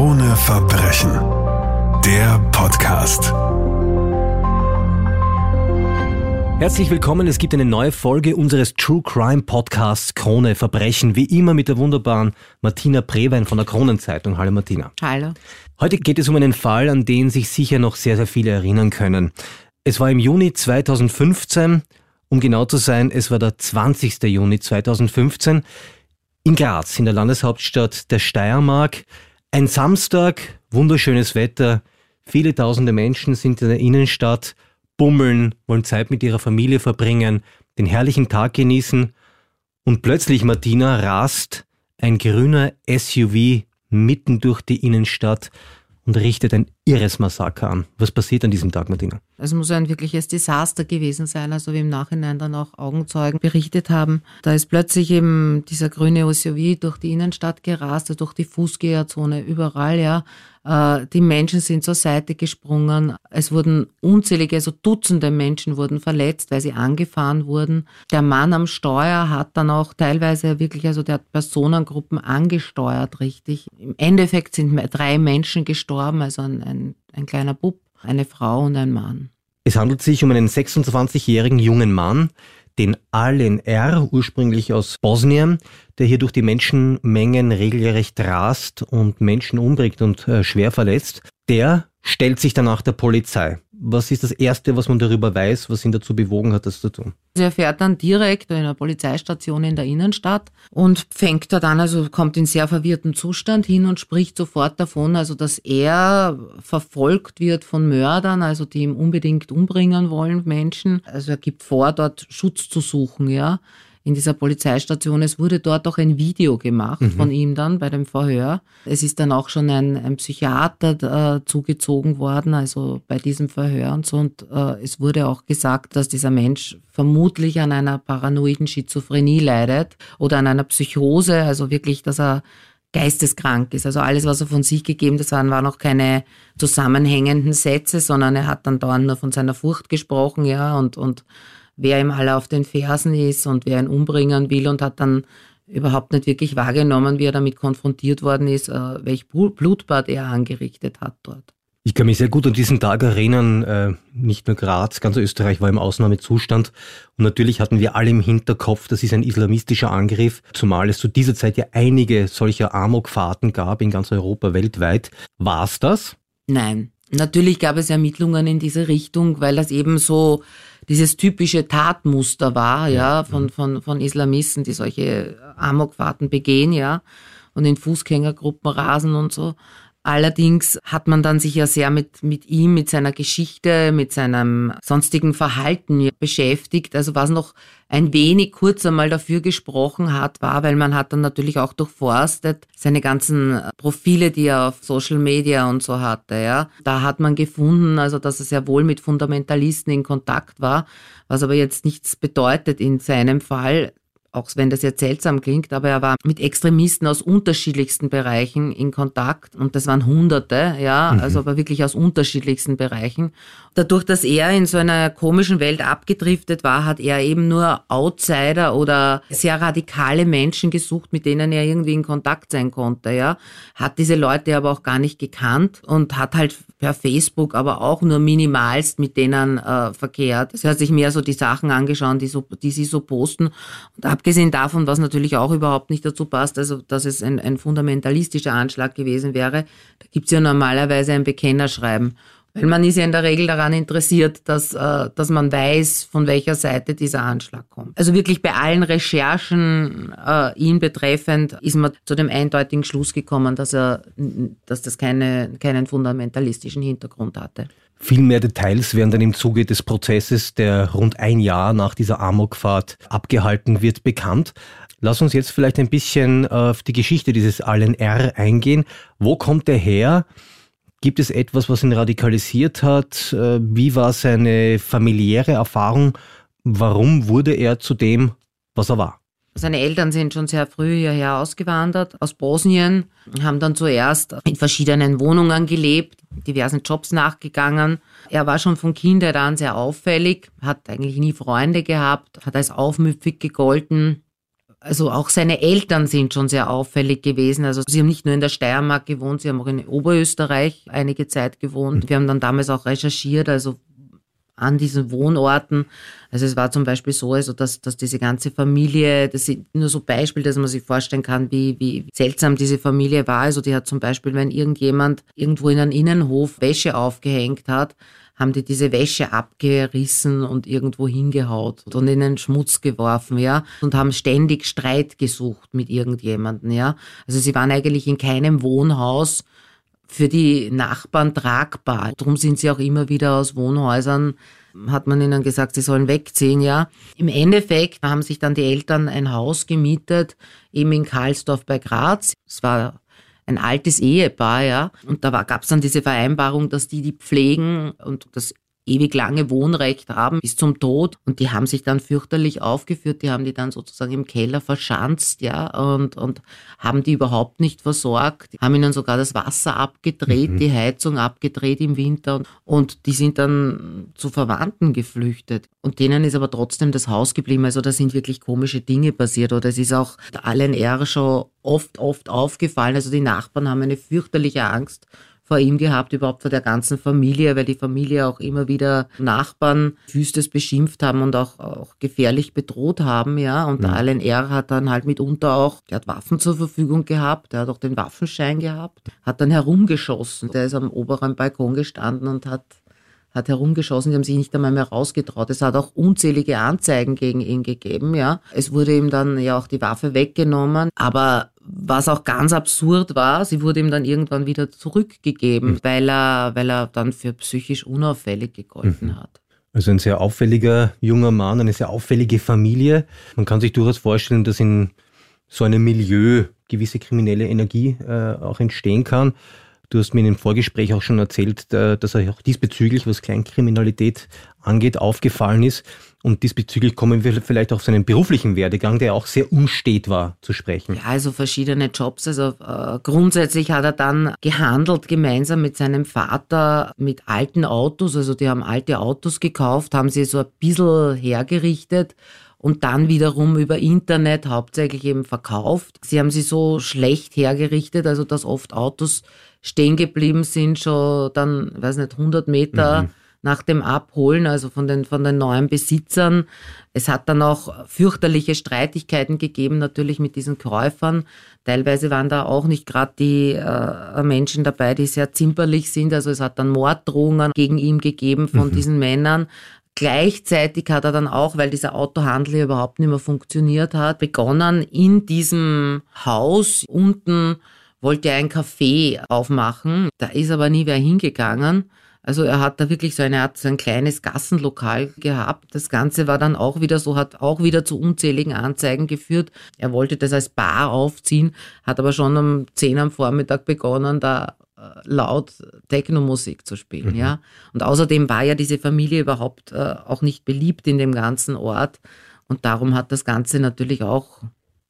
Krone Verbrechen. Der Podcast. Herzlich willkommen. Es gibt eine neue Folge unseres True Crime Podcasts Krone Verbrechen. Wie immer mit der wunderbaren Martina Prewein von der Kronenzeitung. Hallo Martina. Hallo. Heute geht es um einen Fall, an den sich sicher noch sehr, sehr viele erinnern können. Es war im Juni 2015, um genau zu sein, es war der 20. Juni 2015 in Graz, in der Landeshauptstadt der Steiermark. Ein Samstag, wunderschönes Wetter, viele tausende Menschen sind in der Innenstadt, bummeln, wollen Zeit mit ihrer Familie verbringen, den herrlichen Tag genießen. Und plötzlich, Martina, rast ein grüner SUV mitten durch die Innenstadt und richtet ein irres Massaker an. Was passiert an diesem Tag, Martina? Es muss ein wirkliches Desaster gewesen sein, also wie im Nachhinein dann auch Augenzeugen berichtet haben. Da ist plötzlich eben dieser grüne SUV durch die Innenstadt gerast, durch die Fußgängerzone, überall, ja. Äh, die Menschen sind zur Seite gesprungen. Es wurden unzählige, also Dutzende Menschen wurden verletzt, weil sie angefahren wurden. Der Mann am Steuer hat dann auch teilweise wirklich, also der hat Personengruppen angesteuert, richtig. Im Endeffekt sind drei Menschen gestorben, also ein, ein, ein kleiner Bub, eine Frau und ein Mann. Es handelt sich um einen 26-jährigen jungen Mann, den Alen R., ursprünglich aus Bosnien, der hier durch die Menschenmengen regelrecht rast und Menschen umbringt und äh, schwer verletzt. Der stellt sich danach der Polizei. Was ist das Erste, was man darüber weiß, was ihn dazu bewogen hat, das zu tun? Er fährt dann direkt in einer Polizeistation in der Innenstadt und fängt dort an, also kommt in sehr verwirrten Zustand hin und spricht sofort davon, also dass er verfolgt wird von Mördern, also die ihm unbedingt umbringen wollen, Menschen. Also er gibt vor, dort Schutz zu suchen, ja in dieser Polizeistation. Es wurde dort auch ein Video gemacht mhm. von ihm dann bei dem Verhör. Es ist dann auch schon ein, ein Psychiater äh, zugezogen worden, also bei diesem Verhör und so. Und äh, es wurde auch gesagt, dass dieser Mensch vermutlich an einer paranoiden Schizophrenie leidet oder an einer Psychose, also wirklich, dass er geisteskrank ist. Also alles, was er von sich gegeben hat, waren, waren auch keine zusammenhängenden Sätze, sondern er hat dann dauernd nur von seiner Furcht gesprochen, ja, und, und wer ihm alle auf den Fersen ist und wer ihn umbringen will und hat dann überhaupt nicht wirklich wahrgenommen, wie er damit konfrontiert worden ist, äh, welch Blutbad er angerichtet hat dort. Ich kann mich sehr gut an diesen Tag erinnern. Äh, nicht nur Graz, ganz Österreich war im Ausnahmezustand. Und natürlich hatten wir alle im Hinterkopf, das ist ein islamistischer Angriff, zumal es zu dieser Zeit ja einige solcher Amokfahrten gab in ganz Europa, weltweit. War es das? Nein. Natürlich gab es Ermittlungen in diese Richtung, weil das eben so dieses typische Tatmuster war, ja, von, von, von Islamisten, die solche Amokfahrten begehen, ja, und in Fußgängergruppen rasen und so. Allerdings hat man dann sich ja sehr mit, mit ihm, mit seiner Geschichte, mit seinem sonstigen Verhalten beschäftigt. Also was noch ein wenig kurz einmal dafür gesprochen hat, war, weil man hat dann natürlich auch durchforstet seine ganzen Profile, die er auf Social Media und so hatte, ja. Da hat man gefunden, also dass er sehr wohl mit Fundamentalisten in Kontakt war, was aber jetzt nichts bedeutet in seinem Fall auch wenn das jetzt seltsam klingt, aber er war mit Extremisten aus unterschiedlichsten Bereichen in Kontakt und das waren Hunderte, ja, mhm. also aber wirklich aus unterschiedlichsten Bereichen. Dadurch, dass er in so einer komischen Welt abgedriftet war, hat er eben nur Outsider oder sehr radikale Menschen gesucht, mit denen er irgendwie in Kontakt sein konnte, ja. Hat diese Leute aber auch gar nicht gekannt und hat halt per Facebook aber auch nur minimalst mit denen äh, verkehrt. Also er hat sich mehr so die Sachen angeschaut, die, so, die sie so posten und abgesehen davon, was natürlich auch überhaupt nicht dazu passt, also dass es ein, ein fundamentalistischer Anschlag gewesen wäre, da gibt's ja normalerweise ein Bekennerschreiben. Weil man ist ja in der Regel daran interessiert, dass, äh, dass man weiß, von welcher Seite dieser Anschlag kommt. Also wirklich bei allen Recherchen äh, ihn betreffend ist man zu dem eindeutigen Schluss gekommen, dass er, dass das keine, keinen fundamentalistischen Hintergrund hatte. Viel mehr Details werden dann im Zuge des Prozesses, der rund ein Jahr nach dieser Amokfahrt abgehalten wird, bekannt. Lass uns jetzt vielleicht ein bisschen auf die Geschichte dieses Allen R eingehen. Wo kommt er her? Gibt es etwas, was ihn radikalisiert hat? Äh, wie war seine familiäre Erfahrung? Warum wurde er zu dem, was er war? Seine Eltern sind schon sehr früh hierher ausgewandert aus Bosnien, haben dann zuerst in verschiedenen Wohnungen gelebt, diversen Jobs nachgegangen. Er war schon von Kindheit an sehr auffällig, hat eigentlich nie Freunde gehabt, hat als aufmüpfig gegolten, also auch seine Eltern sind schon sehr auffällig gewesen. Also sie haben nicht nur in der Steiermark gewohnt, sie haben auch in Oberösterreich einige Zeit gewohnt. Wir haben dann damals auch recherchiert, also an diesen Wohnorten. Also es war zum Beispiel so, also dass, dass diese ganze Familie, das sind nur so Beispiele, dass man sich vorstellen kann, wie, wie seltsam diese Familie war. Also die hat zum Beispiel, wenn irgendjemand irgendwo in einem Innenhof Wäsche aufgehängt hat, haben die diese Wäsche abgerissen und irgendwo hingehaut und in den Schmutz geworfen, ja, und haben ständig Streit gesucht mit irgendjemanden, ja. Also sie waren eigentlich in keinem Wohnhaus für die Nachbarn tragbar. Darum sind sie auch immer wieder aus Wohnhäusern, hat man ihnen gesagt, sie sollen wegziehen, ja. Im Endeffekt haben sich dann die Eltern ein Haus gemietet, eben in Karlsdorf bei Graz. Es war ein altes Ehepaar, ja. Und da gab es dann diese Vereinbarung, dass die die pflegen und das ewig lange Wohnrecht haben bis zum Tod. Und die haben sich dann fürchterlich aufgeführt, die haben die dann sozusagen im Keller verschanzt, ja, und, und haben die überhaupt nicht versorgt, haben ihnen sogar das Wasser abgedreht, mhm. die Heizung abgedreht im Winter und die sind dann zu Verwandten geflüchtet. Und denen ist aber trotzdem das Haus geblieben. Also da sind wirklich komische Dinge passiert oder es ist auch der ALNR schon oft, oft aufgefallen. Also die Nachbarn haben eine fürchterliche Angst vor ihm gehabt, überhaupt vor der ganzen Familie, weil die Familie auch immer wieder Nachbarn wüstes beschimpft haben und auch, auch gefährlich bedroht haben, ja. Und der LNR hat dann halt mitunter auch, der hat Waffen zur Verfügung gehabt, der hat auch den Waffenschein gehabt, hat dann herumgeschossen. Der ist am oberen Balkon gestanden und hat hat herumgeschossen, die haben sich nicht einmal mehr rausgetraut. Es hat auch unzählige Anzeigen gegen ihn gegeben, ja. Es wurde ihm dann ja auch die Waffe weggenommen, aber was auch ganz absurd war, sie wurde ihm dann irgendwann wieder zurückgegeben, mhm. weil er, weil er dann für psychisch unauffällig gegolten mhm. hat. Also ein sehr auffälliger junger Mann, eine sehr auffällige Familie. Man kann sich durchaus vorstellen, dass in so einem Milieu gewisse kriminelle Energie äh, auch entstehen kann. Du hast mir in dem Vorgespräch auch schon erzählt, äh, dass er auch diesbezüglich, was Kleinkriminalität angeht, aufgefallen ist. Und diesbezüglich kommen wir vielleicht auf seinen beruflichen Werdegang, der auch sehr unstet war, zu sprechen. Ja, also verschiedene Jobs. Also äh, grundsätzlich hat er dann gehandelt gemeinsam mit seinem Vater mit alten Autos. Also die haben alte Autos gekauft, haben sie so ein bisschen hergerichtet und dann wiederum über Internet hauptsächlich eben verkauft. Sie haben sie so schlecht hergerichtet, also dass oft Autos stehen geblieben sind, schon dann, weiß nicht, 100 Meter. Mhm nach dem Abholen, also von den, von den neuen Besitzern. Es hat dann auch fürchterliche Streitigkeiten gegeben, natürlich mit diesen Käufern. Teilweise waren da auch nicht gerade die äh, Menschen dabei, die sehr zimperlich sind. Also es hat dann Morddrohungen gegen ihn gegeben von mhm. diesen Männern. Gleichzeitig hat er dann auch, weil dieser Autohandel hier überhaupt nicht mehr funktioniert hat, begonnen in diesem Haus unten wollte er ein Café aufmachen. Da ist aber nie wer hingegangen. Also er hat da wirklich so eine Art, so ein kleines Gassenlokal gehabt. Das Ganze war dann auch wieder so, hat auch wieder zu unzähligen Anzeigen geführt. Er wollte das als Bar aufziehen, hat aber schon um 10 am Vormittag begonnen, da laut Techno-Musik zu spielen, mhm. ja. Und außerdem war ja diese Familie überhaupt äh, auch nicht beliebt in dem ganzen Ort. Und darum hat das Ganze natürlich auch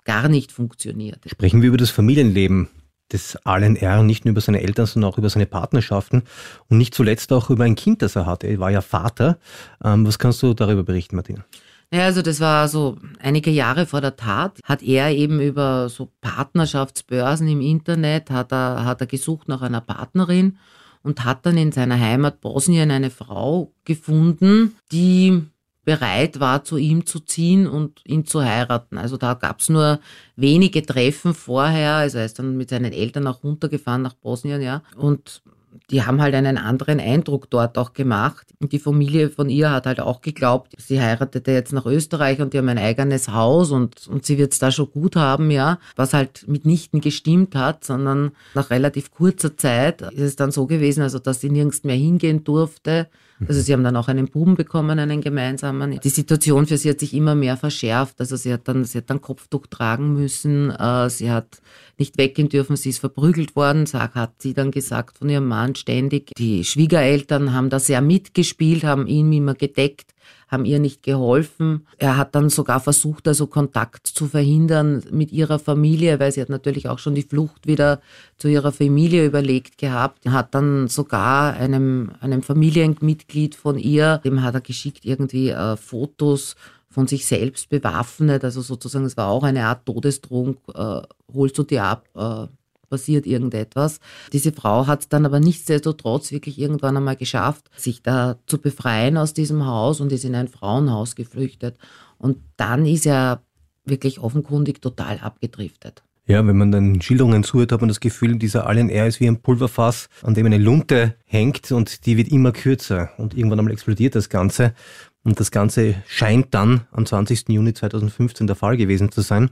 gar nicht funktioniert. Sprechen wir über das Familienleben des ALNR, nicht nur über seine Eltern, sondern auch über seine Partnerschaften und nicht zuletzt auch über ein Kind, das er hatte. Er war ja Vater. Ähm, was kannst du darüber berichten, Martina? Ja, also das war so einige Jahre vor der Tat, hat er eben über so Partnerschaftsbörsen im Internet, hat er, hat er gesucht nach einer Partnerin und hat dann in seiner Heimat Bosnien eine Frau gefunden, die bereit war, zu ihm zu ziehen und ihn zu heiraten. Also da gab es nur wenige Treffen vorher. Also er ist dann mit seinen Eltern auch runtergefahren nach Bosnien, ja. Und die haben halt einen anderen Eindruck dort auch gemacht. Und die Familie von ihr hat halt auch geglaubt, sie heiratete jetzt nach Österreich und die haben ein eigenes Haus und, und sie wird es da schon gut haben, ja. Was halt mitnichten gestimmt hat, sondern nach relativ kurzer Zeit ist es dann so gewesen, also dass sie nirgends mehr hingehen durfte also sie haben dann auch einen Buben bekommen, einen gemeinsamen. Die Situation für sie hat sich immer mehr verschärft. Also sie hat dann, sie hat dann Kopftuch tragen müssen. Äh, sie hat nicht weggehen dürfen. Sie ist verprügelt worden, hat sie dann gesagt von ihrem Mann ständig. Die Schwiegereltern haben da sehr mitgespielt, haben ihn immer gedeckt haben ihr nicht geholfen. Er hat dann sogar versucht, also Kontakt zu verhindern mit ihrer Familie, weil sie hat natürlich auch schon die Flucht wieder zu ihrer Familie überlegt gehabt. Hat dann sogar einem, einem Familienmitglied von ihr, dem hat er geschickt irgendwie äh, Fotos von sich selbst bewaffnet, also sozusagen, es war auch eine Art Todesdrohung, äh, holst du dir ab, äh, passiert irgendetwas. Diese Frau hat es dann aber nichtsdestotrotz wirklich irgendwann einmal geschafft, sich da zu befreien aus diesem Haus und ist in ein Frauenhaus geflüchtet. Und dann ist er wirklich offenkundig total abgedriftet. Ja, wenn man den Schilderungen zuhört, hat man das Gefühl, dieser Alien Air ist wie ein Pulverfass, an dem eine Lunte hängt und die wird immer kürzer und irgendwann einmal explodiert das Ganze. Und das Ganze scheint dann am 20. Juni 2015 der Fall gewesen zu sein.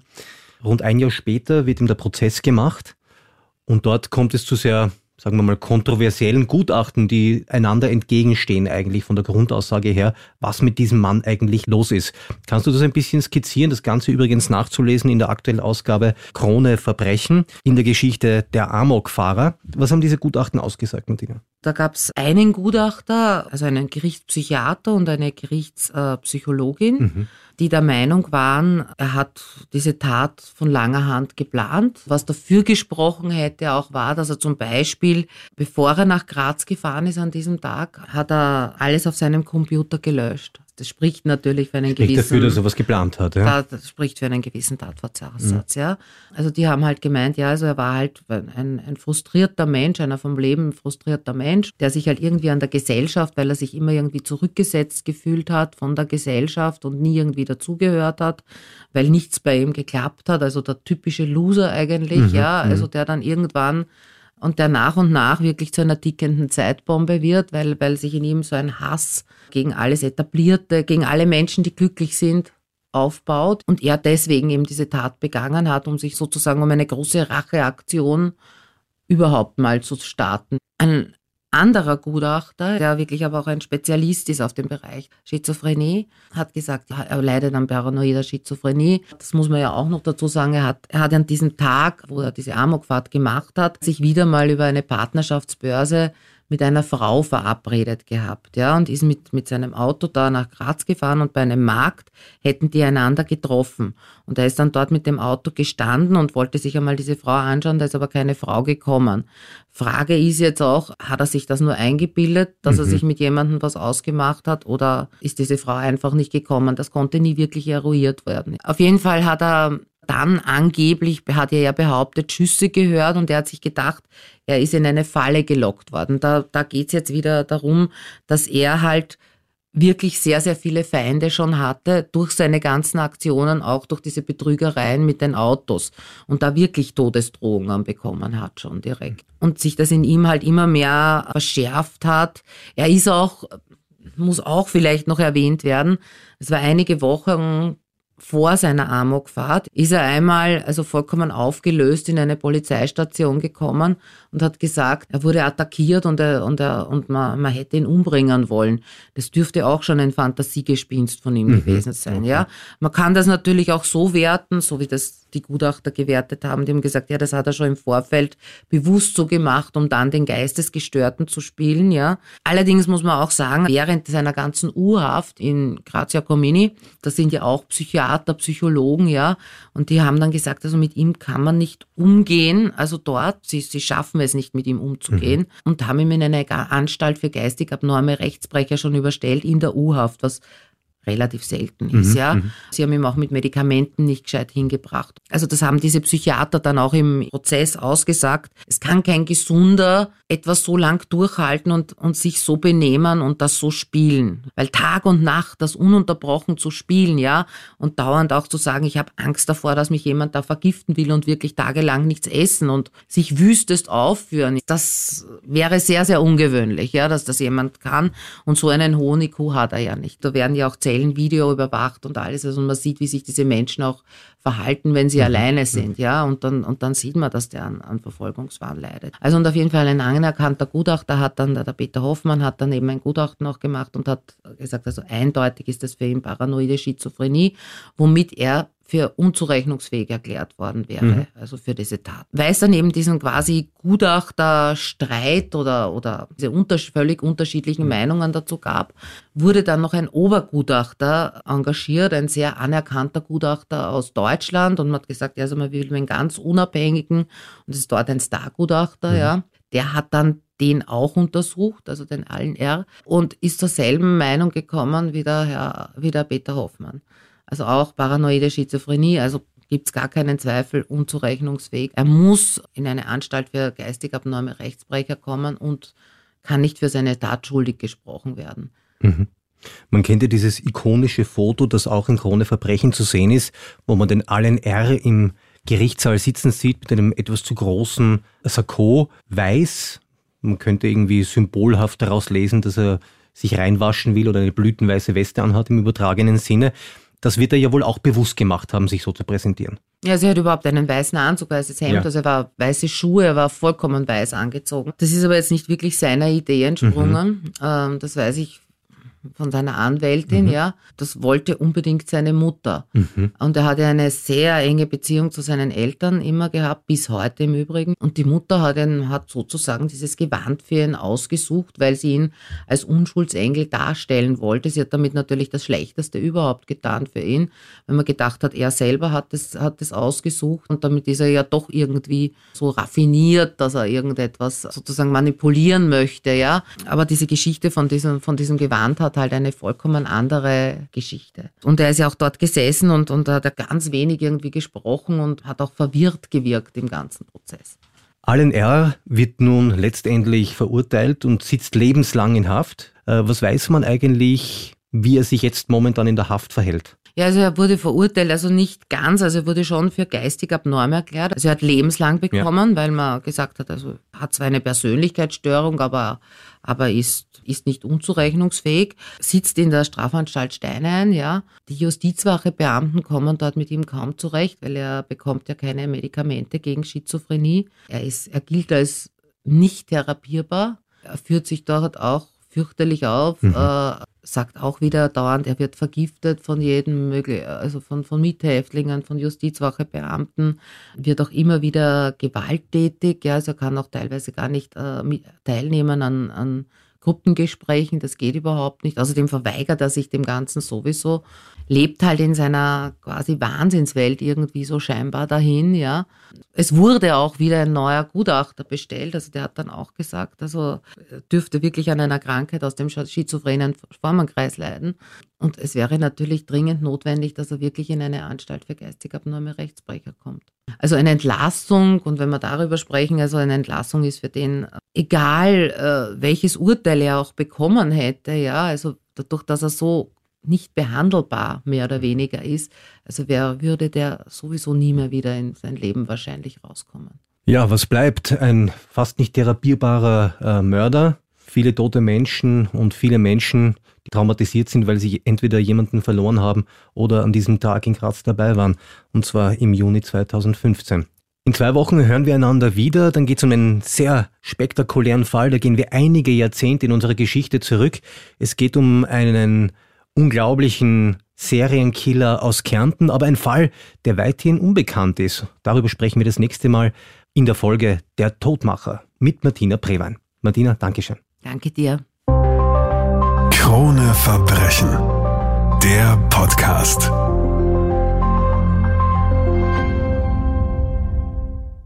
Rund ein Jahr später wird ihm der Prozess gemacht und dort kommt es zu sehr sagen wir mal, kontroversiellen Gutachten, die einander entgegenstehen eigentlich von der Grundaussage her, was mit diesem Mann eigentlich los ist. Kannst du das ein bisschen skizzieren? Das Ganze übrigens nachzulesen in der aktuellen Ausgabe Krone Verbrechen in der Geschichte der Amokfahrer. Was haben diese Gutachten ausgesagt, Martina? Da gab es einen Gutachter, also einen Gerichtspsychiater und eine Gerichtspsychologin. Mhm die der Meinung waren, er hat diese Tat von langer Hand geplant. Was dafür gesprochen hätte auch war, dass er zum Beispiel, bevor er nach Graz gefahren ist an diesem Tag, hat er alles auf seinem Computer gelöscht. Das spricht natürlich für einen spricht gewissen. dafür, dass er was geplant hat, ja. Das spricht für einen gewissen Tatversatz, mhm. ja. Also die haben halt gemeint, ja, also er war halt ein, ein frustrierter Mensch, einer vom Leben frustrierter Mensch, der sich halt irgendwie an der Gesellschaft, weil er sich immer irgendwie zurückgesetzt gefühlt hat von der Gesellschaft und nie irgendwie dazugehört hat, weil nichts bei ihm geklappt hat. Also der typische Loser eigentlich, mhm. ja. Also mhm. der dann irgendwann und der nach und nach wirklich zu einer tickenden Zeitbombe wird, weil, weil sich in ihm so ein Hass gegen alles Etablierte, gegen alle Menschen, die glücklich sind, aufbaut und er deswegen eben diese Tat begangen hat, um sich sozusagen um eine große Racheaktion überhaupt mal zu starten. Ein anderer Gutachter, der wirklich aber auch ein Spezialist ist auf dem Bereich Schizophrenie, hat gesagt, er leidet an paranoider Schizophrenie. Das muss man ja auch noch dazu sagen. Er hat, er hat an diesem Tag, wo er diese Amokfahrt gemacht hat, sich wieder mal über eine Partnerschaftsbörse mit einer Frau verabredet gehabt, ja, und ist mit, mit seinem Auto da nach Graz gefahren und bei einem Markt hätten die einander getroffen. Und er ist dann dort mit dem Auto gestanden und wollte sich einmal diese Frau anschauen, da ist aber keine Frau gekommen. Frage ist jetzt auch, hat er sich das nur eingebildet, dass mhm. er sich mit jemandem was ausgemacht hat oder ist diese Frau einfach nicht gekommen? Das konnte nie wirklich eruiert werden. Auf jeden Fall hat er dann angeblich, hat er ja behauptet, Schüsse gehört und er hat sich gedacht, er ist in eine Falle gelockt worden. Da, da geht es jetzt wieder darum, dass er halt wirklich sehr, sehr viele Feinde schon hatte durch seine ganzen Aktionen, auch durch diese Betrügereien mit den Autos und da wirklich Todesdrohungen bekommen hat schon direkt. Und sich das in ihm halt immer mehr verschärft hat. Er ist auch, muss auch vielleicht noch erwähnt werden, es war einige Wochen vor seiner Amokfahrt ist er einmal, also vollkommen aufgelöst, in eine Polizeistation gekommen und hat gesagt, er wurde attackiert und, er, und, er, und man, man hätte ihn umbringen wollen. Das dürfte auch schon ein Fantasiegespinst von ihm mhm. gewesen sein. Ja, Man kann das natürlich auch so werten, so wie das die Gutachter gewertet haben. Die haben gesagt, ja, das hat er schon im Vorfeld bewusst so gemacht, um dann den Geistesgestörten zu spielen, ja. Allerdings muss man auch sagen, während seiner ganzen U-Haft in Grazia Comini, da sind ja auch Psychiater, Psychologen, ja, und die haben dann gesagt, also mit ihm kann man nicht umgehen, also dort, sie, sie schaffen es nicht, mit ihm umzugehen mhm. und haben ihm in eine Anstalt für geistig abnorme Rechtsbrecher schon überstellt in der U-Haft, was relativ selten ist. Mhm, ja. Mhm. Sie haben ihn auch mit Medikamenten nicht gescheit hingebracht. Also das haben diese Psychiater dann auch im Prozess ausgesagt. Es kann kein Gesunder etwas so lang durchhalten und, und sich so benehmen und das so spielen. Weil Tag und Nacht das ununterbrochen zu spielen, ja, und dauernd auch zu sagen, ich habe Angst davor, dass mich jemand da vergiften will und wirklich tagelang nichts essen und sich wüstest aufführen, das wäre sehr, sehr ungewöhnlich, ja, dass das jemand kann. Und so einen hohen IQ hat er ja nicht. Da werden ja auch Zellen Video überwacht und alles. Also man sieht, wie sich diese Menschen auch verhalten, wenn sie mhm. alleine sind, ja, und dann, und dann sieht man, dass der an, an Verfolgungswahn leidet. Also und auf jeden Fall ein anerkannter Gutachter hat dann, der Peter Hoffmann hat dann eben ein Gutachten auch gemacht und hat gesagt, also eindeutig ist das für ihn paranoide Schizophrenie, womit er für unzurechnungsfähig erklärt worden wäre, mhm. also für diese Tat. Weil es dann eben diesen quasi Gutachterstreit oder, oder diese unter, völlig unterschiedlichen mhm. Meinungen dazu gab, wurde dann noch ein Obergutachter engagiert, ein sehr anerkannter Gutachter aus Deutschland und man hat gesagt, ja, also man will einen ganz unabhängigen und es ist dort ein Stargutachter, mhm. ja. Der hat dann den auch untersucht, also den allen R, und ist zur selben Meinung gekommen wie der Herr, wie der Peter Hoffmann. Also auch paranoide Schizophrenie, also gibt es gar keinen Zweifel, unzurechnungsfähig. Er muss in eine Anstalt für geistig abnorme Rechtsbrecher kommen und kann nicht für seine Tat schuldig gesprochen werden. Mhm. Man kennt ja dieses ikonische Foto, das auch in Krone Verbrechen zu sehen ist, wo man den Allen R. im Gerichtssaal sitzen sieht mit einem etwas zu großen Sakko, weiß. Man könnte irgendwie symbolhaft daraus lesen, dass er sich reinwaschen will oder eine blütenweiße Weste anhat im übertragenen Sinne. Das wird er ja wohl auch bewusst gemacht haben, sich so zu präsentieren. Ja, sie hat überhaupt einen weißen Anzug, weißes Hemd, ja. also er war weiße Schuhe, er war vollkommen weiß angezogen. Das ist aber jetzt nicht wirklich seiner Idee entsprungen. Mhm. Ähm, das weiß ich von seiner Anwältin, mhm. ja, das wollte unbedingt seine Mutter. Mhm. Und er hatte eine sehr enge Beziehung zu seinen Eltern immer gehabt, bis heute im Übrigen. Und die Mutter hat, ihn, hat sozusagen dieses Gewand für ihn ausgesucht, weil sie ihn als Unschuldsengel darstellen wollte. Sie hat damit natürlich das Schlechteste überhaupt getan für ihn, wenn man gedacht hat, er selber hat es hat das ausgesucht und damit ist er ja doch irgendwie so raffiniert, dass er irgendetwas sozusagen manipulieren möchte, ja. Aber diese Geschichte von diesem, von diesem Gewand hat halt eine vollkommen andere Geschichte. Und er ist ja auch dort gesessen und, und hat ganz wenig irgendwie gesprochen und hat auch verwirrt gewirkt im ganzen Prozess. Allen R. wird nun letztendlich verurteilt und sitzt lebenslang in Haft. Äh, was weiß man eigentlich, wie er sich jetzt momentan in der Haft verhält? Ja, also er wurde verurteilt, also nicht ganz, also er wurde schon für geistig abnorm erklärt. Also er hat lebenslang bekommen, ja. weil man gesagt hat, also hat zwar eine Persönlichkeitsstörung, aber, aber ist, ist nicht unzurechnungsfähig, sitzt in der Strafanstalt Steinein, ja. Die Justizwachebeamten kommen dort mit ihm kaum zurecht, weil er bekommt ja keine Medikamente gegen Schizophrenie. Er ist, er gilt als nicht therapierbar. Er führt sich dort auch fürchterlich auf, mhm. äh, sagt auch wieder dauernd, er wird vergiftet von jedem möglichen, also von, von Mithäftlingen, von Justizwachebeamten, wird auch immer wieder gewalttätig, ja, also er kann auch teilweise gar nicht äh, teilnehmen an, an Gruppengesprächen, das geht überhaupt nicht. Außerdem verweigert er sich dem Ganzen sowieso, lebt halt in seiner quasi Wahnsinnswelt irgendwie so scheinbar dahin, ja. Es wurde auch wieder ein neuer Gutachter bestellt, also der hat dann auch gesagt, also dürfte wirklich an einer Krankheit aus dem schizophrenen Formenkreis leiden. Und es wäre natürlich dringend notwendig, dass er wirklich in eine Anstalt für geistig abnorme Rechtsbrecher kommt. Also eine Entlassung, und wenn wir darüber sprechen, also eine Entlassung ist für den, egal äh, welches Urteil er auch bekommen hätte, ja, also dadurch, dass er so nicht behandelbar mehr oder weniger ist, also wer würde der sowieso nie mehr wieder in sein Leben wahrscheinlich rauskommen. Ja, was bleibt? Ein fast nicht therapierbarer äh, Mörder, viele tote Menschen und viele Menschen, die traumatisiert sind, weil sie entweder jemanden verloren haben oder an diesem Tag in Graz dabei waren, und zwar im Juni 2015. In zwei Wochen hören wir einander wieder, dann geht es um einen sehr spektakulären Fall, da gehen wir einige Jahrzehnte in unserer Geschichte zurück. Es geht um einen unglaublichen Serienkiller aus Kärnten, aber ein Fall, der weithin unbekannt ist. Darüber sprechen wir das nächste Mal in der Folge Der Todmacher mit Martina Prewein. Martina, Dankeschön. Danke dir. Krone Verbrechen. Der Podcast.